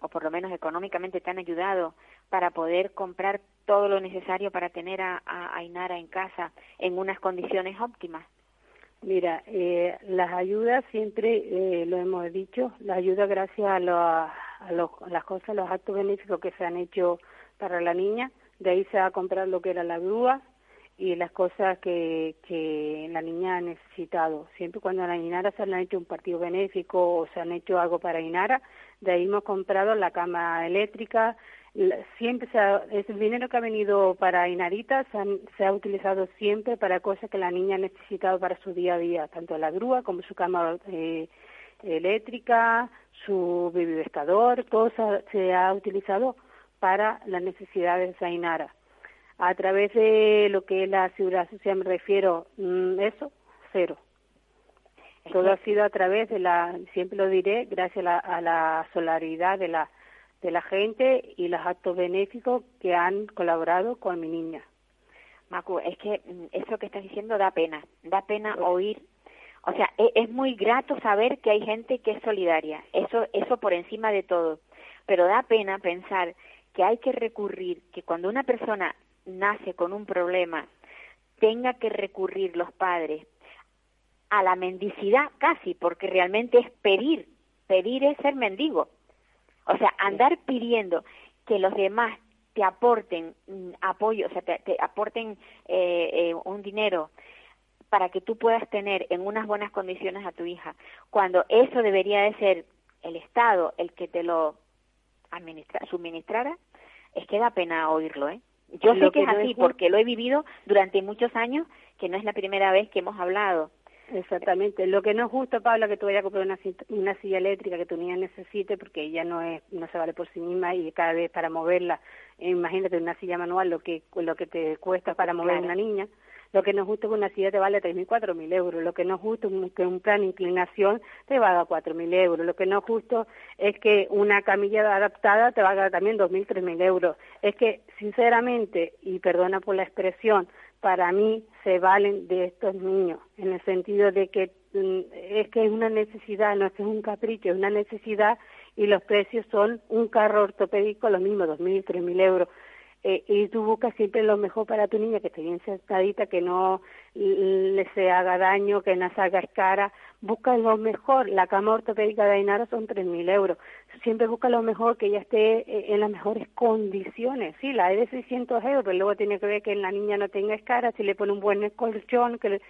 o por lo menos económicamente te han ayudado para poder comprar todo lo necesario para tener a, a Ainara en casa en unas condiciones óptimas. Mira, eh, las ayudas siempre, eh, lo hemos dicho, las ayudas gracias a, lo- a, los- las cosas, los actos benéficos que se han hecho para la niña, de ahí se va a comprar lo que era la grúa y las cosas que, que la niña ha necesitado. Siempre cuando la Inara se han hecho un partido benéfico o se han hecho algo para Inara, de ahí hemos comprado la cama eléctrica, siempre se ha, ese dinero que ha venido para Inarita se, ha utilizado siempre para cosas que la niña ha necesitado para su día a día, tanto la grúa como su cama eh, eléctrica, su bebivestador, todo se, ha utilizado para las necesidades de Ainara. A través de lo que es la seguridad social me refiero, mm, eso, cero. Es Todo que- ha sido a través de la, siempre lo diré, gracias a la, a la solidaridad de la, de la gente y los actos benéficos que han colaborado con mi niña. Macu, es que eso que estás diciendo da pena, da pena oír. O sea, e- es, muy grato saber que hay gente que es solidaria, eso, eso por encima de todo. Pero da pena pensar que hay que recurrir, que cuando una persona nace con un problema, tenga que recurrir los padres a la mendicidad casi, porque realmente es pedir, pedir es ser mendigo. O sea, andar pidiendo que los demás te aporten mm, apoyo, o sea, te, te aporten eh, eh, un dinero para que tú puedas tener en unas buenas condiciones a tu hija, cuando eso debería de ser el Estado el que te lo administra, suministrara, es que da pena oírlo, ¿eh? Yo sé que, es así porque lo he vivido durante muchos años, que no es la primera vez que hemos hablado. Exactamente. Lo que no es justo, Pablo, que tú vayas a comprar una, una silla eléctrica que tu niña necesite porque ella no es no se vale por sí misma y cada vez para moverla, imagínate una silla manual lo que lo que te cuesta para mover una niña. Lo que no es justo es que una silla te vale 3.000, 4.000 euros. Lo que no es justo es que un plan de inclinación te valga 4.000 euros. Lo que no es justo es que una camilla adaptada te valga también 2.000, 3.000 euros. Es que, sinceramente, y perdona por la expresión, para mí se valen de estos niños, en el sentido de que mm, es que es una necesidad, no es que es un capricho, es una necesidad y los precios son un carro ortopédico lo mismo, 2.000, 3.000 euros. Eh, y tú buscas siempre lo mejor para tu niña, que esté bien sentadita, que no le se haga daño, que no salga cara. Busca lo mejor. La cama ortopédica de Ainara son 3.000 euros. Siempre busca lo mejor, que ella esté eh, en las mejores condiciones. Sí, la de 600 euros, pero luego tiene que ver que la niña no tenga escara, si le pone un buen colchón, que le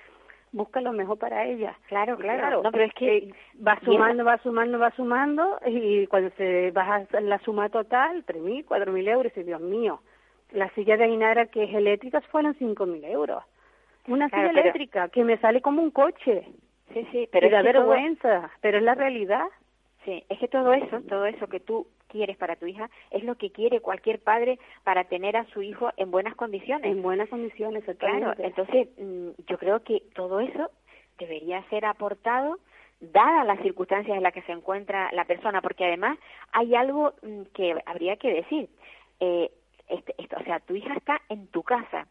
busca lo mejor para ella. Claro, claro. No, pero es que eh, va sumando, va sumando, va sumando y cuando se baja la suma total, 3.000, 4.000 euros, y Dios mío, la silla de Ainara que es eléctrica fueron 5.000 euros. Una silla eléctrica que me sale como un coche. Sí, sí, pero y da vergüenza, pero es la realidad. Sí, es que todo eso, todo eso que tú quieres para tu hija es lo que quiere cualquier padre para tener a su hijo en buenas condiciones. En buenas condiciones, Claro, entonces mm, yo creo que todo eso debería ser aportado dadas las circunstancias en las que se encuentra la persona, porque además hay algo mm, que habría que decir. Eh, este, esto, o sea, tu hija está en tu casa.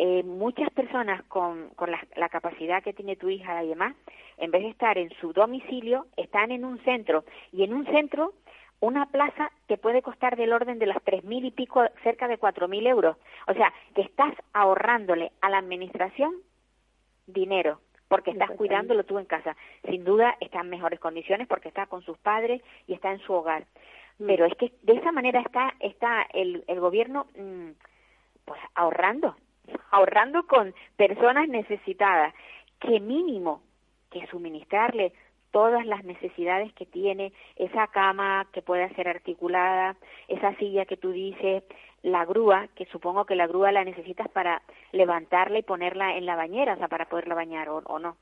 Eh, muchas personas con, con la, la, capacidad que tiene tu hija y demás, en vez de estar en su domicilio, están en un centro. Y en un centro, una plaza te puede costar del orden de las tres mil y pico, cerca de cuatro mil euros. O sea, que estás ahorrándole a la administración dinero porque estás cuidándolo tú en casa. Sin duda está en mejores condiciones porque está con sus padres y está en su hogar. Mm. Pero es que de esa manera está, está el, el gobierno mm, pues ahorrando, ahorrando con personas necesitadas, que mínimo que suministrarle todas las necesidades que tiene esa cama que pueda ser articulada, esa silla que tú dices, la grúa, que supongo que la grúa la necesitas para levantarla y ponerla en la bañera, o sea, para poderla bañar o, o no.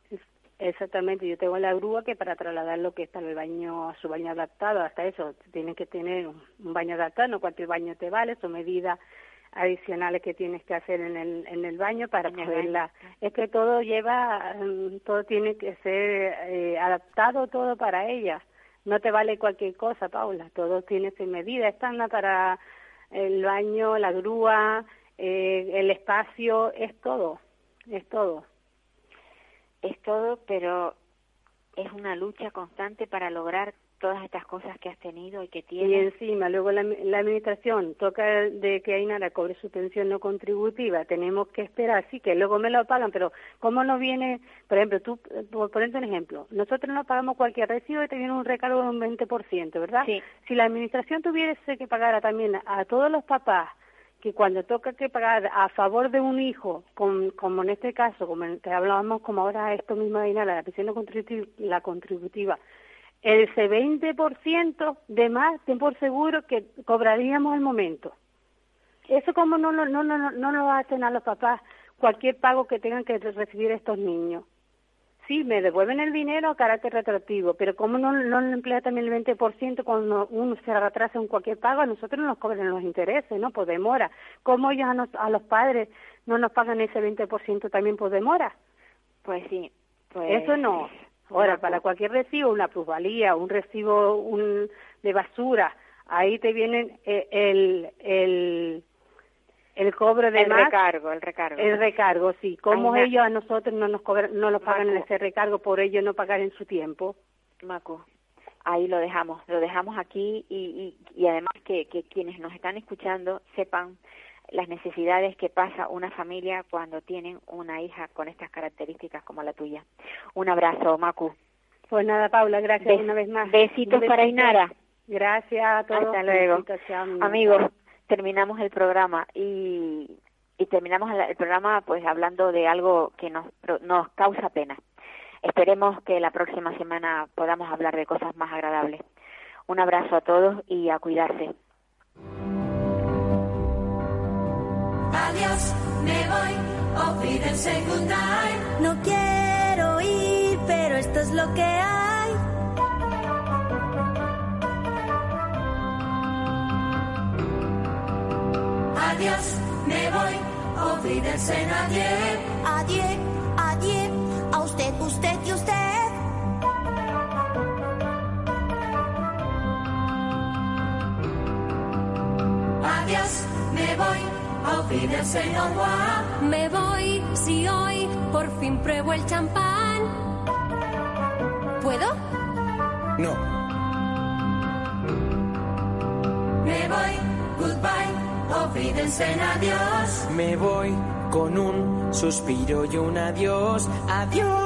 Exactamente, yo tengo la grúa que para trasladar lo que está en el baño, a su baño adaptado, hasta eso, tienes que tener un, baño adaptado, no cualquier baño te vale, son medidas adicionales que tienes que hacer en el, en el baño para poderla. Es que todo lleva, mm, todo tiene que ser eh, adaptado todo para ella. No te vale cualquier cosa, Paula, todo tiene su medida estándar para el baño, la grúa, eh, el espacio, es todo, es todo es todo, pero es una lucha constante para lograr todas estas cosas que has tenido y que tienes. Y encima, luego la, administración toca de que Ainara cobre su pensión no contributiva, tenemos que esperar, sí, que luego me lo pagan, pero ¿cómo no viene? Por ejemplo, tú, por ponerte un ejemplo, nosotros no pagamos cualquier recibo y te viene un recargo de un 20%, ¿verdad? Sí. Si la administración tuviese que pagar también a todos los papás que cuando toca que pagar a favor de un hijo, como en este caso, como que hablábamos como ahora esto mismo de la pensión contributiva, la contributiva, el 20% de más, ten por seguro que cobraríamos al momento. Eso como no, no, no, no, no lo hacen a los papás cualquier pago que tengan que recibir estos niños sí, me devuelven el dinero a carácter retroactivo, pero como no, no emplea también el 20% cuando uno se retrasa en cualquier pago, a nosotros no nos cobran los intereses, ¿no? Por demora. ¿Cómo ellos a, los padres no nos pagan ese 20% también por demora? Pues sí. Pues, Eso no. Ahora, para cualquier recibo, una plusvalía, un recibo un, de basura, ahí te vienen eh, el, el el cobro de el recargo el recargo. El recargo sí. Cómo ellos a nosotros no nos cobran, no nos pagan ese recargo por ello no pagar en su tiempo. Macu ahí lo dejamos lo dejamos aquí y, y, y además que, que quienes nos están escuchando sepan las necesidades que pasa una familia cuando tienen una hija con estas características como la tuya. Un abrazo Macu. Pues nada Paula gracias una vez más. besitos para Inara gracias a todos. Hasta luego. Amigos terminamos el programa y, y terminamos el, programa pues hablando de algo que nos, nos causa pena. Esperemos que la próxima semana podamos hablar de cosas más agradables. Un abrazo a todos y a cuidarse. Adiós, me voy, No quiero ir, pero esto es lo que hay. Adiós, me voy, olvídense nadie. Adiós, adiós, a usted, usted y usted. Adiós, me voy olvídese no Me voy si hoy por fin pruebo el champán. ¿Puedo? No. Me voy, goodbye, olvídense adiós. Me voy con un suspiro y un adiós, adiós.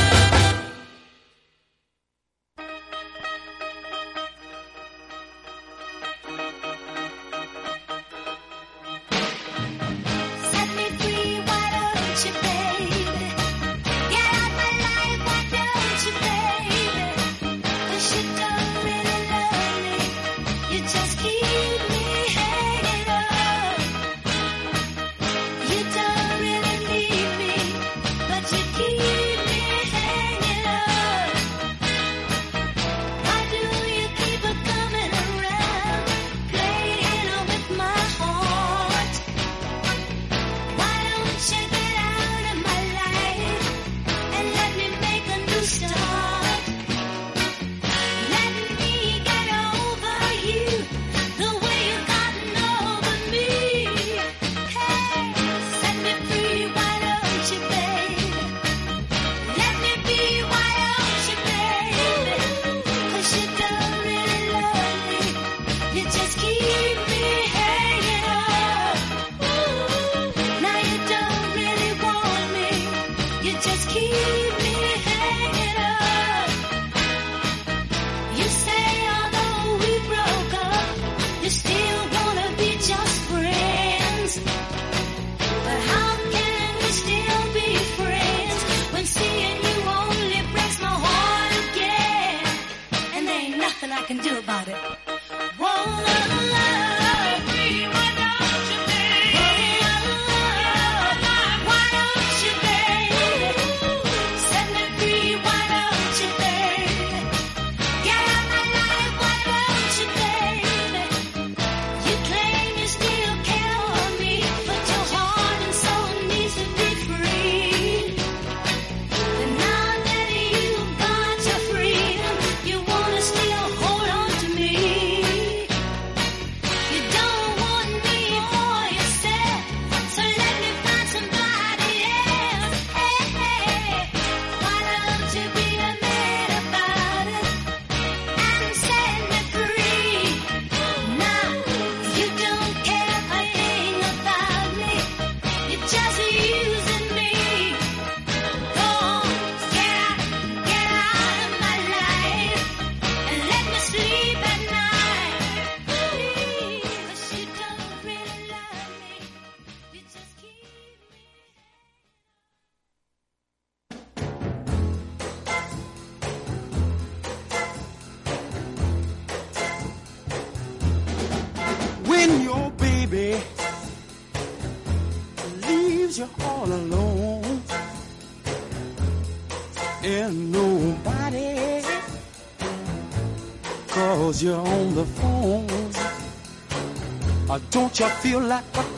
Don't you